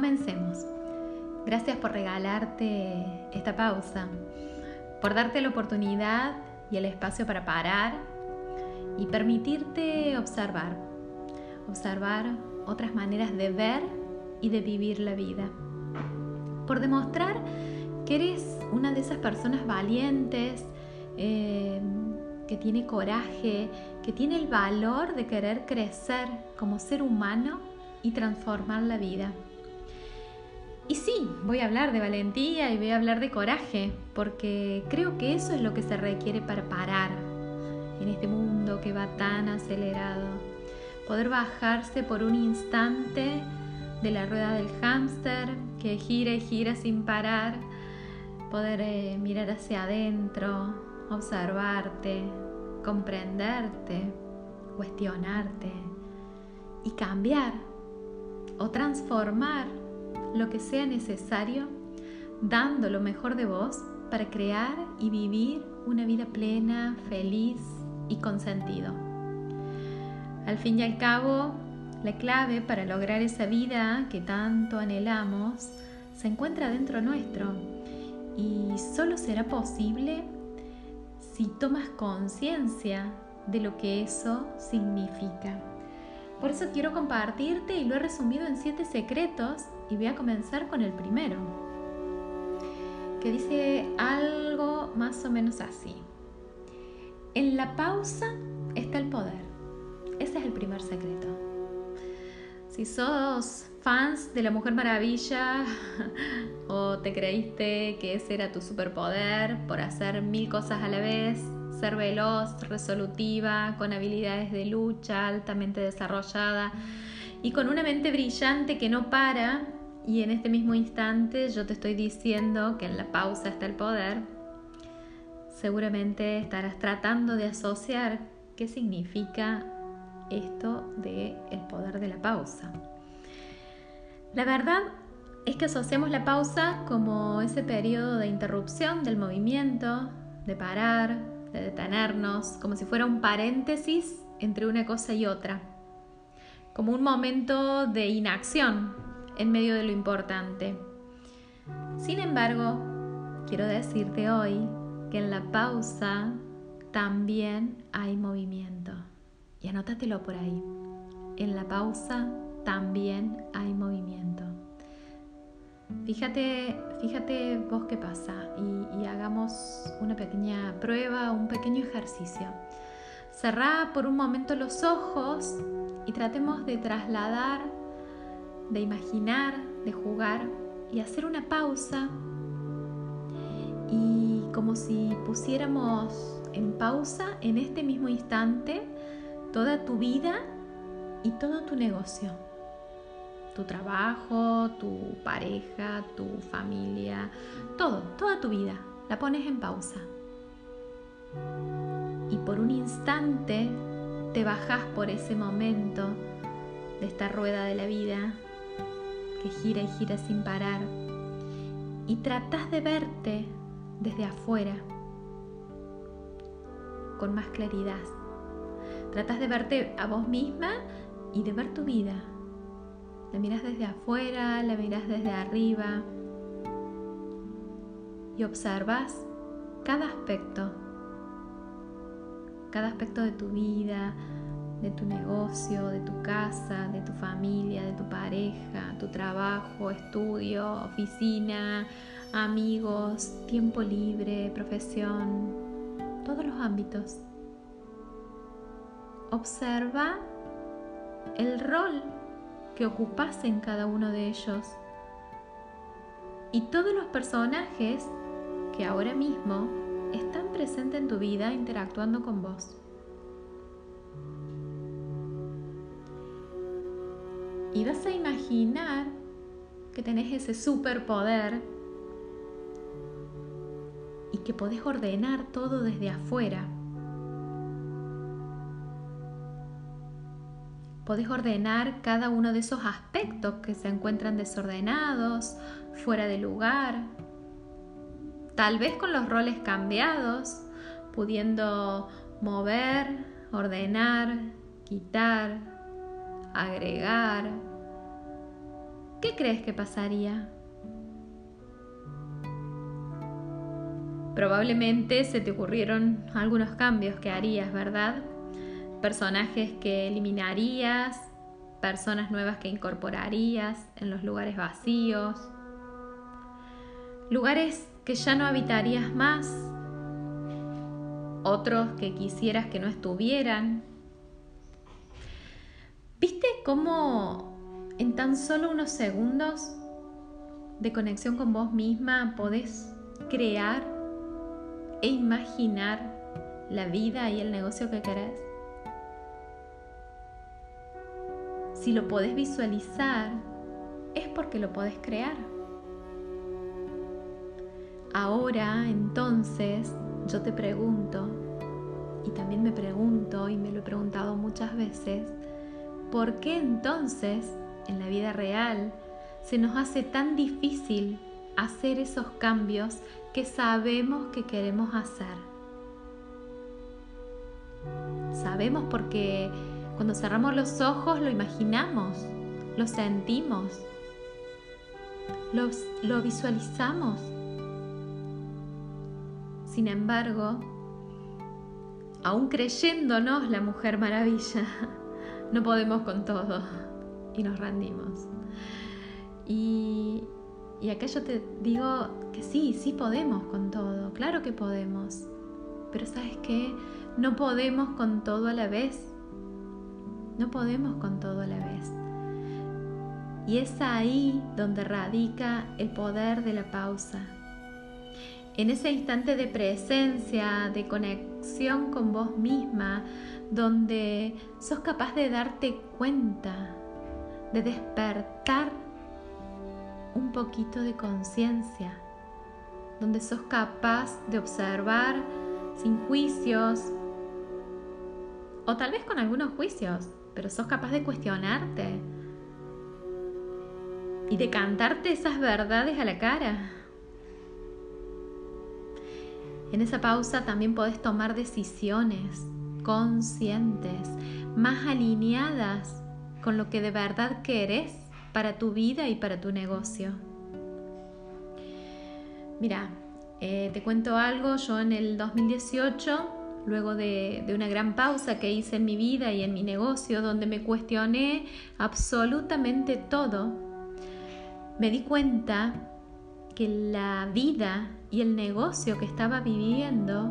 Comencemos. Gracias por regalarte esta pausa, por darte la oportunidad y el espacio para parar y permitirte observar, observar otras maneras de ver y de vivir la vida, por demostrar que eres una de esas personas valientes, eh, que tiene coraje, que tiene el valor de querer crecer como ser humano y transformar la vida. Y sí, voy a hablar de valentía y voy a hablar de coraje, porque creo que eso es lo que se requiere para parar en este mundo que va tan acelerado. Poder bajarse por un instante de la rueda del hámster que gira y gira sin parar, poder eh, mirar hacia adentro, observarte, comprenderte, cuestionarte y cambiar o transformar lo que sea necesario, dando lo mejor de vos para crear y vivir una vida plena, feliz y con sentido. Al fin y al cabo, la clave para lograr esa vida que tanto anhelamos se encuentra dentro nuestro y solo será posible si tomas conciencia de lo que eso significa. Por eso quiero compartirte y lo he resumido en siete secretos y voy a comenzar con el primero, que dice algo más o menos así. En la pausa está el poder. Ese es el primer secreto. Si sos fans de la Mujer Maravilla o te creíste que ese era tu superpoder por hacer mil cosas a la vez, ser veloz, resolutiva, con habilidades de lucha altamente desarrollada y con una mente brillante que no para, y en este mismo instante yo te estoy diciendo que en la pausa está el poder, seguramente estarás tratando de asociar qué significa esto de el de la pausa. La verdad es que asociamos la pausa como ese periodo de interrupción del movimiento, de parar, de detenernos, como si fuera un paréntesis entre una cosa y otra, como un momento de inacción en medio de lo importante. Sin embargo, quiero decirte hoy que en la pausa también hay movimiento. Y anótatelo por ahí. En la pausa también hay movimiento. Fíjate, fíjate vos qué pasa y, hagamos una pequeña prueba, un pequeño ejercicio. Cerrá por un momento los ojos y tratemos de trasladar, de imaginar, de jugar y hacer una pausa y como si pusiéramos en pausa en este mismo instante toda tu vida y todo tu negocio tu trabajo, tu pareja, tu familia, todo, toda tu vida, la pones en pausa. Y por un instante te bajas por ese momento de esta rueda de la vida que gira y gira sin parar y tratas de verte desde afuera con más claridad. Tratas de verte a vos misma y de ver tu vida la miras desde afuera, la miras desde arriba y observas cada aspecto, cada aspecto de tu vida, de tu negocio, de tu casa, de tu familia, de tu pareja, tu trabajo, estudio, oficina, amigos, tiempo libre, profesión, todos los ámbitos. Observa el rol que ocupas en cada uno de ellos. Y todos los personajes que ahora mismo están presentes en tu vida interactuando con vos. Y vas a imaginar que tenés ese superpoder y que podés ordenar todo desde afuera podés ordenar cada uno de esos aspectos que se encuentran desordenados, fuera de lugar, tal vez con los roles cambiados, pudiendo mover, ordenar, quitar, agregar, ¿qué crees que pasaría? Probablemente se te ocurrieron algunos cambios que harías, ¿verdad? Personajes que eliminarías, personas nuevas que incorporarías en los lugares vacíos, lugares que ya no habitarías más, otros que quisieras que no estuvieran. ¿Viste cómo en tan solo unos segundos de conexión con vos misma podés crear e imaginar la vida y el negocio que querés? Si lo podés visualizar, es porque lo podés crear. Ahora, entonces, yo te pregunto, y también me pregunto, y me lo he preguntado muchas veces, ¿por qué entonces en la vida real se nos hace tan difícil hacer esos cambios que sabemos que queremos hacer? Sabemos porque cuando cerramos los ojos lo imaginamos, lo sentimos, lo visualizamos. Sin embargo, aún creyéndonos la Mujer Maravilla, no podemos con todo y nos rendimos. Y, y acá yo te digo que sí, sí podemos con todo, claro que podemos. Pero sabes qué, no podemos con todo a la vez. No podemos con todo a la vez. Y es ahí donde radica el poder de la pausa. En ese instante de presencia, de conexión con vos misma, donde sos capaz de darte cuenta, de despertar un poquito de conciencia, donde sos capaz de observar sin juicios, o tal vez con algunos juicios, pero sos capaz de cuestionarte y de cantarte esas verdades a la cara. En esa pausa también podés tomar decisiones conscientes, más alineadas con lo que de verdad querés para tu vida y para tu negocio. Mira, eh, te cuento algo, yo en el 2018 luego de, una gran pausa que hice en mi vida y en mi negocio, donde me cuestioné absolutamente todo, me di cuenta que la vida y el negocio que estaba viviendo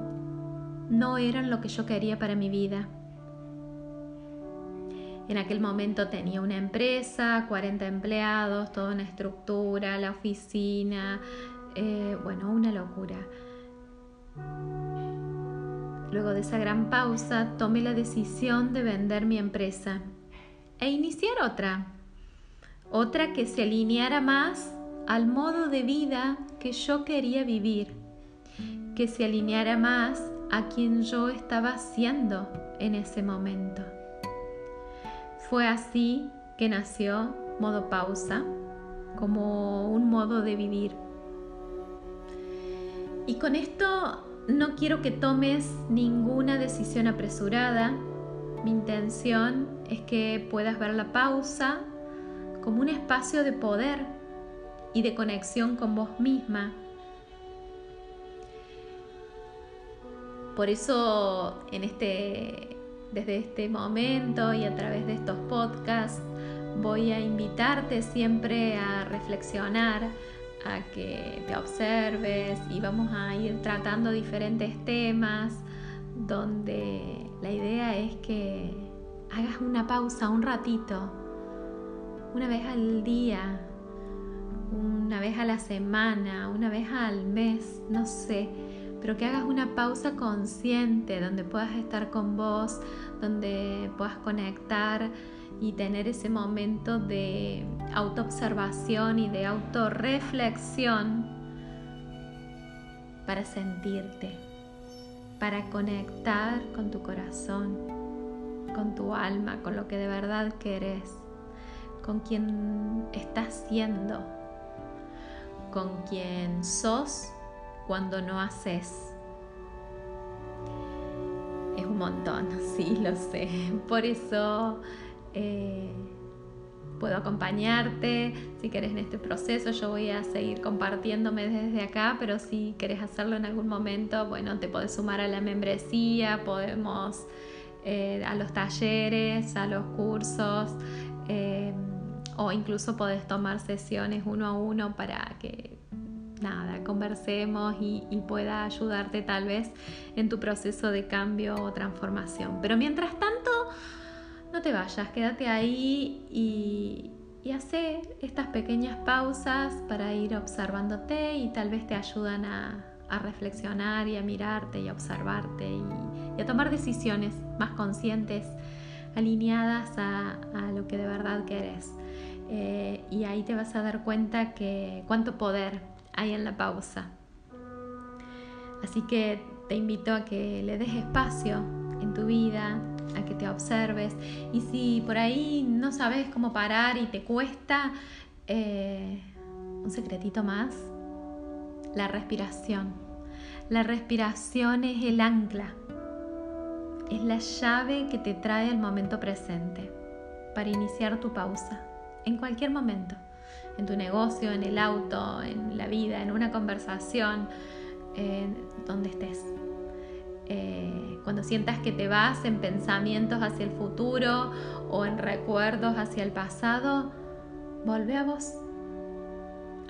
no eran lo que yo quería para mi vida. En aquel momento tenía una empresa, 40 empleados, toda una estructura, la oficina, eh, bueno, una locura. Luego de esa gran pausa, tomé la decisión de vender mi empresa e iniciar otra. Otra que se alineara más al modo de vida que yo quería vivir, que se alineara más a quien yo estaba siendo en ese momento. Fue así que nació modo pausa como un modo de vivir. Y con esto no quiero que tomes ninguna decisión apresurada. Mi intención es que puedas ver la pausa como un espacio de poder y de conexión con vos misma. Por eso en este desde este momento y a través de estos podcasts voy a invitarte siempre a reflexionar a que te observes y vamos a ir tratando diferentes temas donde la idea es que hagas una pausa un ratito, una vez al día, una vez a la semana, una vez al mes, no sé, pero que hagas una pausa consciente donde puedas estar con vos, donde puedas conectar y tener ese momento de autoobservación y de autorreflexión para sentirte, para conectar con tu corazón, con tu alma, con lo que de verdad querés, con quien estás siendo, con quien sos cuando no haces. Es un montón, sí, lo sé. Por eso eh, puedo acompañarte, si querés en este proceso, yo voy a seguir compartiéndome desde acá, pero si querés hacerlo en algún momento, bueno, te podés sumar a la membresía, podemos eh, a los talleres, a los cursos, eh, o incluso podés tomar sesiones uno a uno para que nada, conversemos y, y, pueda ayudarte tal vez en tu proceso de cambio o transformación. Pero mientras tanto, no te vayas, quédate ahí y, y hace estas pequeñas pausas para ir observándote y tal vez te ayudan a, reflexionar y a mirarte y a observarte y, a tomar decisiones más conscientes, alineadas a, lo que de verdad querés. Eh, y ahí te vas a dar cuenta que cuánto poder hay en la pausa. Así que te invito a que le des espacio en tu vida, a que te observes. Y si por ahí no sabes cómo parar y te cuesta, eh, un secretito más, la respiración. La respiración es el ancla, es la llave que te trae al momento presente para iniciar tu pausa, en cualquier momento, en tu negocio, en el auto, en la vida, en una conversación, donde estés. Eh, cuando sientas que te vas en pensamientos hacia el futuro o en recuerdos hacia el pasado, volve a vos.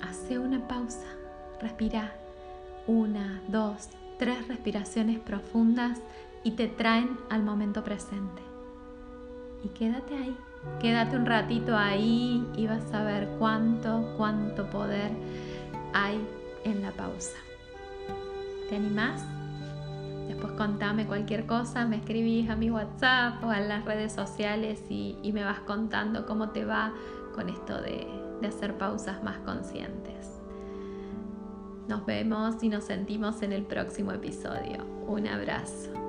Hace una pausa, respira una, dos, tres respiraciones profundas y te traen al momento presente. Y quédate ahí, quédate un ratito ahí y vas a ver cuánto, cuánto poder hay en la pausa. ¿Te animás? Después contame cualquier cosa, me escribís a mi WhatsApp o a las redes sociales y, me vas contando cómo te va con esto de, hacer pausas más conscientes. Nos vemos y nos sentimos en el próximo episodio. Un abrazo.